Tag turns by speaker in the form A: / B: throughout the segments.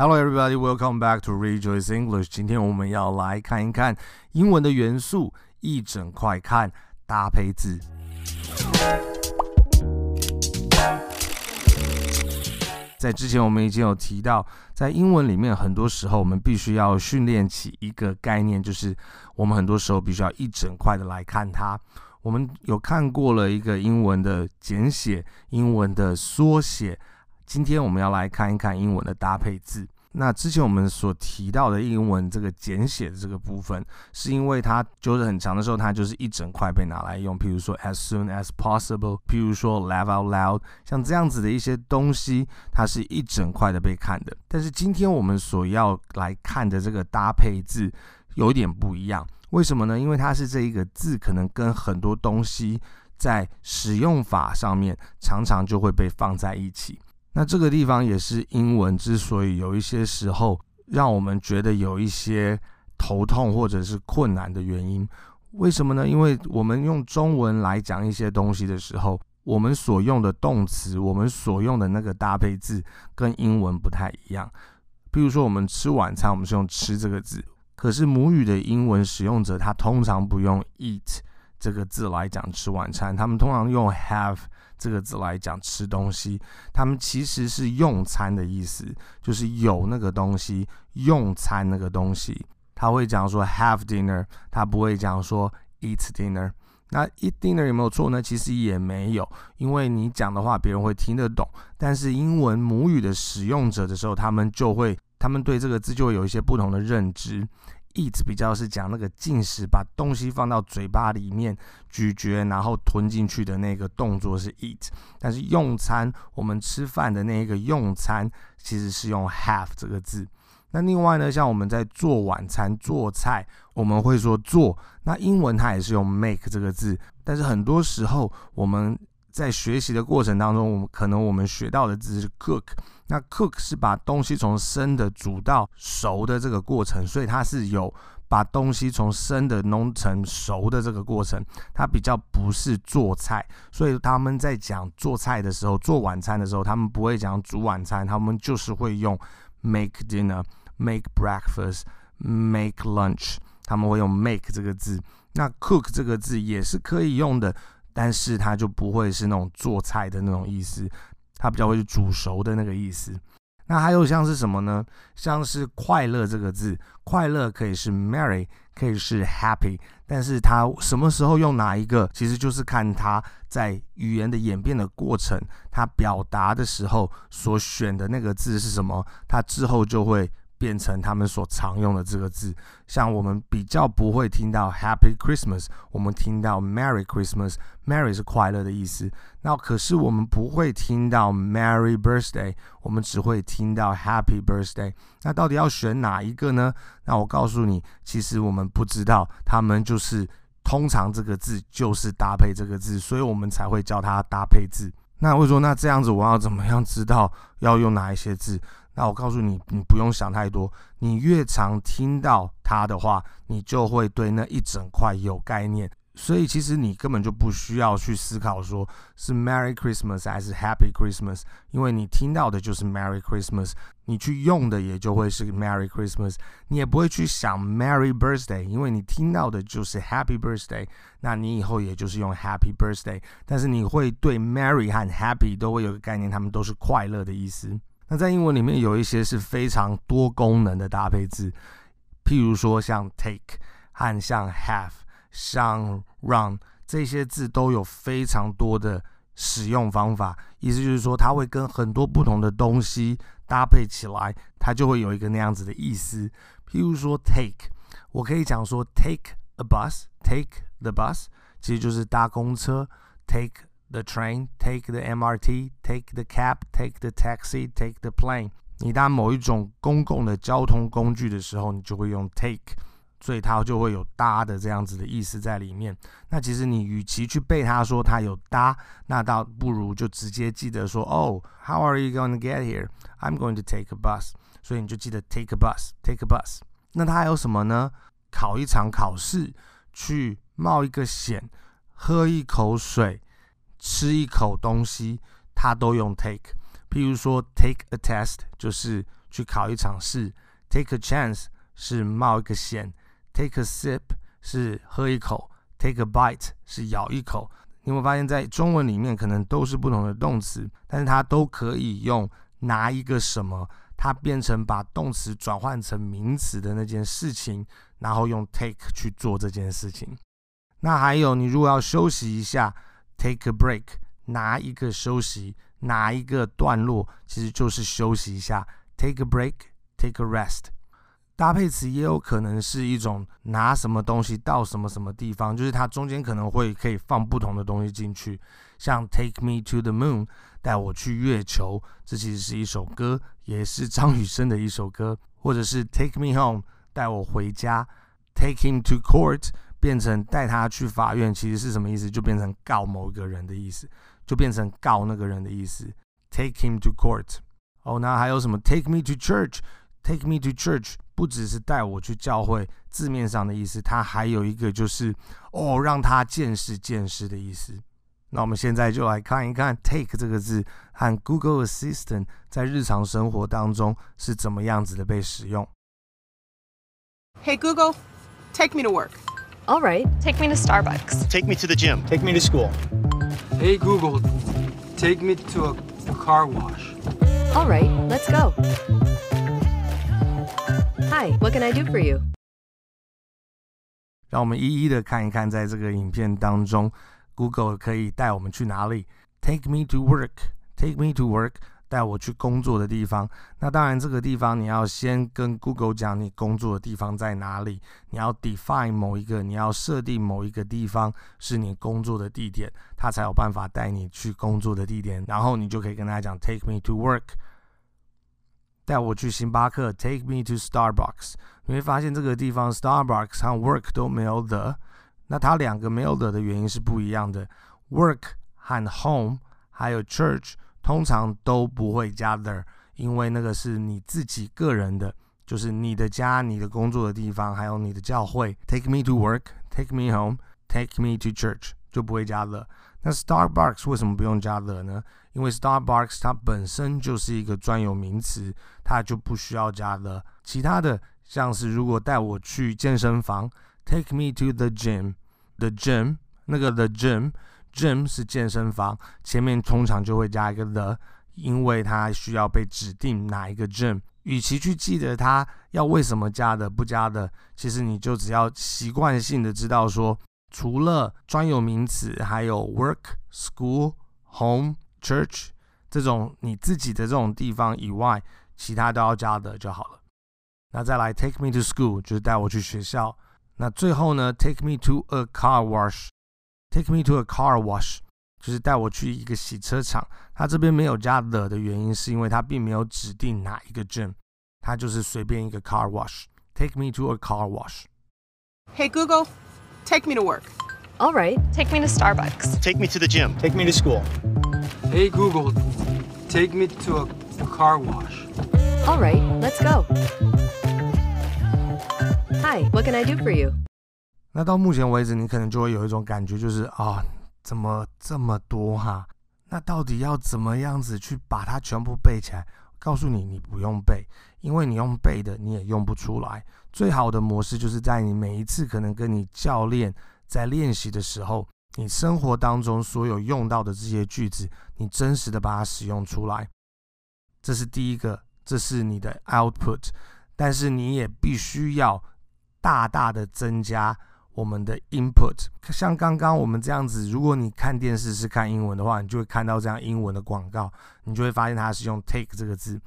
A: Hello, everybody. Welcome back to Rejoice English. 今天我们要来看一看英文的元素，一整块看搭配字。在之前我们已经有提到，在英文里面，很多时候我们必须要训练起一个概念，就是我们很多时候必须要一整块的来看它。我们有看过了一个英文的简写，英文的缩写。今天我们要来看一看英文的搭配字。那之前我们所提到的英文这个简写的这个部分，是因为它就是很长的时候，它就是一整块被拿来用。譬如说 as soon as possible，譬如说 laugh out loud，像这样子的一些东西，它是一整块的被看的。但是今天我们所要来看的这个搭配字有点不一样，为什么呢？因为它是这一个字可能跟很多东西在使用法上面常常就会被放在一起。那这个地方也是英文之所以有一些时候让我们觉得有一些头痛或者是困难的原因。为什么呢？因为我们用中文来讲一些东西的时候，我们所用的动词，我们所用的那个搭配字跟英文不太一样。比如说，我们吃晚餐，我们是用“吃”这个字，可是母语的英文使用者他通常不用 “eat” 这个字来讲吃晚餐，他们通常用 “have”。这个字来讲吃东西，他们其实是用餐的意思，就是有那个东西，用餐那个东西。他会讲说 have dinner，他不会讲说 eat dinner。那 eat dinner 有没有错呢？其实也没有，因为你讲的话别人会听得懂，但是英文母语的使用者的时候，他们就会，他们对这个字就会有一些不同的认知。Eat 比较是讲那个进食，把东西放到嘴巴里面咀嚼，然后吞进去的那个动作是 eat。但是用餐，我们吃饭的那一个用餐，其实是用 have 这个字。那另外呢，像我们在做晚餐、做菜，我们会说做。那英文它也是用 make 这个字，但是很多时候我们在学习的过程当中，我们可能我们学到的字是 cook。那 cook 是把东西从生的煮到熟的这个过程，所以它是有把东西从生的弄成熟的这个过程，它比较不是做菜。所以他们在讲做菜的时候，做晚餐的时候，他们不会讲煮晚餐，他们就是会用 make dinner、make breakfast、make lunch，他们会用 make 这个字。那 cook 这个字也是可以用的，但是它就不会是那种做菜的那种意思。它比较会是煮熟的那个意思。那还有像是什么呢？像是快乐这个字，快乐可以是 merry，可以是 happy，但是它什么时候用哪一个，其实就是看它在语言的演变的过程，它表达的时候所选的那个字是什么，它之后就会。变成他们所常用的这个字，像我们比较不会听到 Happy Christmas，我们听到 Merry Christmas，Merry 是快乐的意思。那可是我们不会听到 Merry Birthday，我们只会听到 Happy Birthday。那到底要选哪一个呢？那我告诉你，其实我们不知道，他们就是通常这个字就是搭配这个字，所以我们才会叫它搭配字。那会说，那这样子我要怎么样知道要用哪一些字？那我告诉你，你不用想太多。你越常听到它的话，你就会对那一整块有概念。所以其实你根本就不需要去思考说是 Merry Christmas 还是 Happy Christmas，因为你听到的就是 Merry Christmas，你去用的也就会是 Merry Christmas。你也不会去想 Merry Birthday，因为你听到的就是 Happy Birthday，那你以后也就是用 Happy Birthday。但是你会对 Merry 和 Happy 都会有个概念，他们都是快乐的意思。那在英文里面有一些是非常多功能的搭配字，譬如说像 take 和像 have、像 run 这些字都有非常多的使用方法，意思就是说它会跟很多不同的东西搭配起来，它就会有一个那样子的意思。譬如说 take，我可以讲说 take a bus，take the bus，其实就是搭公车，take。The train, take the MRT, take the cab, take the taxi, take the plane。你搭某一种公共的交通工具的时候，你就会用 take，所以它就会有搭的这样子的意思在里面。那其实你与其去背它说它有搭，那倒不如就直接记得说哦，How are you going to get here? I'm going to take a bus。所以你就记得 take a bus, take a bus。那它还有什么呢？考一场考试，去冒一个险，喝一口水。吃一口东西，它都用 take。譬如说，take a test 就是去考一场试；take a chance 是冒一个险；take a sip 是喝一口；take a bite 是咬一口。你会发现，在中文里面可能都是不同的动词，但是它都可以用拿一个什么，它变成把动词转换成名词的那件事情，然后用 take 去做这件事情。那还有，你如果要休息一下，take a break，拿一个休息，拿一个段落，其实就是休息一下，take a break，take a rest。搭配词也有可能是一种拿什么东西到什么什么地方，就是它中间可能会可以放不同的东西进去，像 take me to the moon，带我去月球，这其实是一首歌，也是张雨生的一首歌，或者是 take me home，带我回家，take him to court，变成带他去法院，其实是什么意思？就变成告某一个人的意思，就变成告那个人的意思，take him to court。哦，那还有什么 take me to church，take me to church。不只是带我去教会，字面上的意思，它还有一个就是哦，让他见识见识的意思。那我们现在就来看一看 “take” 这个字和 Google Assistant 在日常生活当中是怎么样子的被使用。
B: Hey Google, take me to work.
C: All right, take me to Starbucks.
D: Take me to the gym.
E: Take me to school.
F: Hey Google, take me to a, a car wash.
C: All right, let's go. Hi, what can I do for you?
A: 让我们一一的看一看，在这个影片当中，Google 可以带我们去哪里？Take me to work. Take me to work. 带我去工作的地方。那当然，这个地方你要先跟 Google 讲你工作的地方在哪里。你要 define 某一个，你要设定某一个地方是你工作的地点，它才有办法带你去工作的地点。然后你就可以跟他讲，Take me to work。带我去星巴克，Take me to Starbucks。你会发现这个地方 Starbucks 和 work 都没有 the，那它两个没有 the 的原因是不一样的。work 和 home 还有 church 通常都不会加 the，因为那个是你自己个人的，就是你的家、你的工作的地方，还有你的教会。Take me to work，Take me home，Take me to church 就不会加 the。那 Starbucks 为什么不用加 the 呢？因为 Starbucks 它本身就是一个专有名词，它就不需要加 the。其他的像是如果带我去健身房，Take me to the gym，the gym 那个 the gym Gym 是健身房，前面通常就会加一个 the，因为它需要被指定哪一个 gym。与其去记得它要为什么加的不加的，其实你就只要习惯性的知道说。除了专有名词，还有 work、school、home、church 这种你自己的这种地方以外，其他都要加的就好了。那再来 take me to school 就是带我去学校。那最后呢，take me to a car wash。take me to a car wash 就是带我去一个洗车场。它这边没有加 the 的原因，是因为它并没有指定哪一个 gym，它就是随便一个 car wash。take me to a car
B: wash。Hey Google。Take me to work.
C: All right, take me to Starbucks.
D: Take me to the gym.
E: Take me to school.
F: Hey Google, take me to a, a car wash.
C: All right, let's go. Hi, what can I do for you?
A: 那到目前为止，你可能就会有一种感觉，就是啊，怎么这么多哈？那到底要怎么样子去把它全部背起来？告诉你，你不用背，因为你用背的你也用不出来。最好的模式就是在你每一次可能跟你教练在练习的时候，你生活当中所有用到的这些句子，你真实的把它使用出来。这是第一个，这是你的 output。但是你也必须要大大的增加我们的 input。像刚刚我们这样子，如果你看电视是看英文的话，你就会看到这样英文的广告，你就会发现它是用 take 这个字。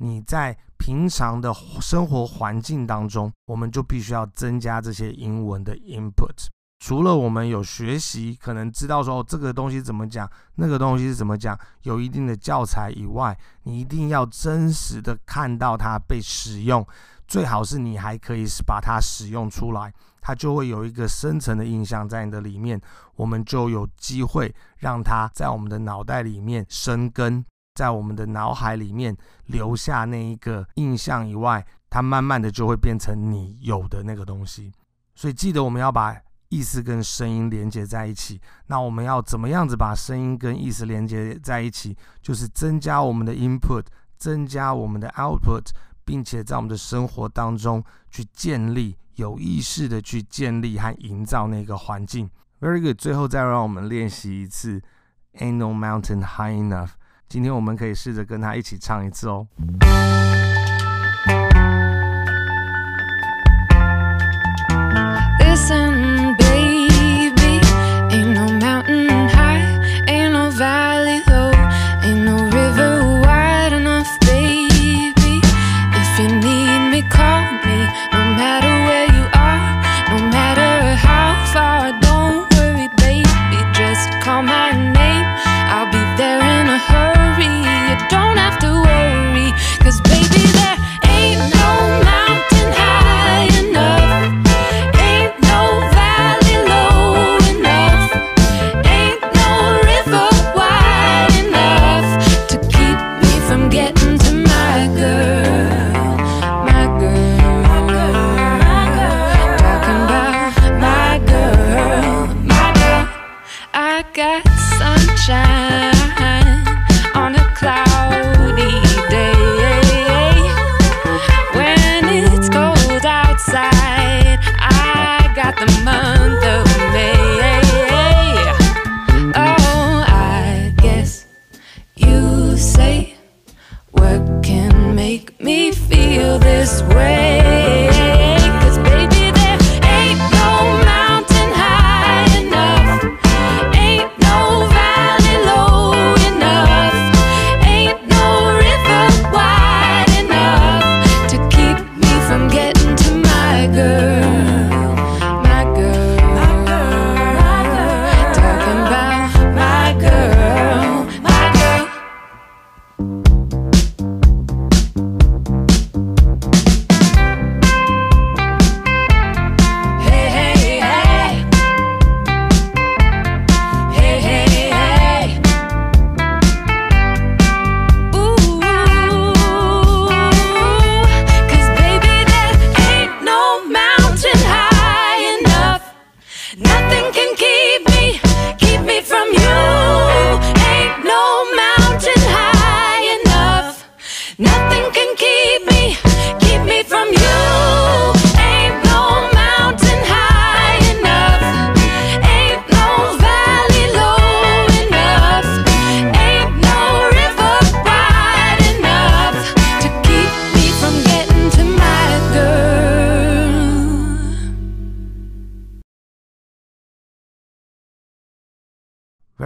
A: 你在平常的生活环境当中，我们就必须要增加这些英文的 input。除了我们有学习，可能知道说，这个东西怎么讲，那个东西是怎么讲，有一定的教材以外，你一定要真实的看到它被使用。最好是你还可以是把它使用出来，它就会有一个深层的印象在你的里面，我们就有机会让它在我们的脑袋里面生根。在我们的脑海里面留下那一个印象以外，它慢慢的就会变成你有的那个东西。所以记得我们要把意思跟声音连接在一起。那我们要怎么样子把声音跟意思连接在一起？就是增加我们的 input，增加我们的 output，
G: 并且在我们的生活当中去建立，有意识的去建立和营造那个环境。Very good，最后再让我们练习一次。Ain't no mountain high enough。今天我们可以试着跟他一起唱一次哦。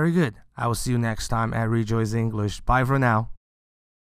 G: Very good. I will see you next time at Rejoice English. Bye for now.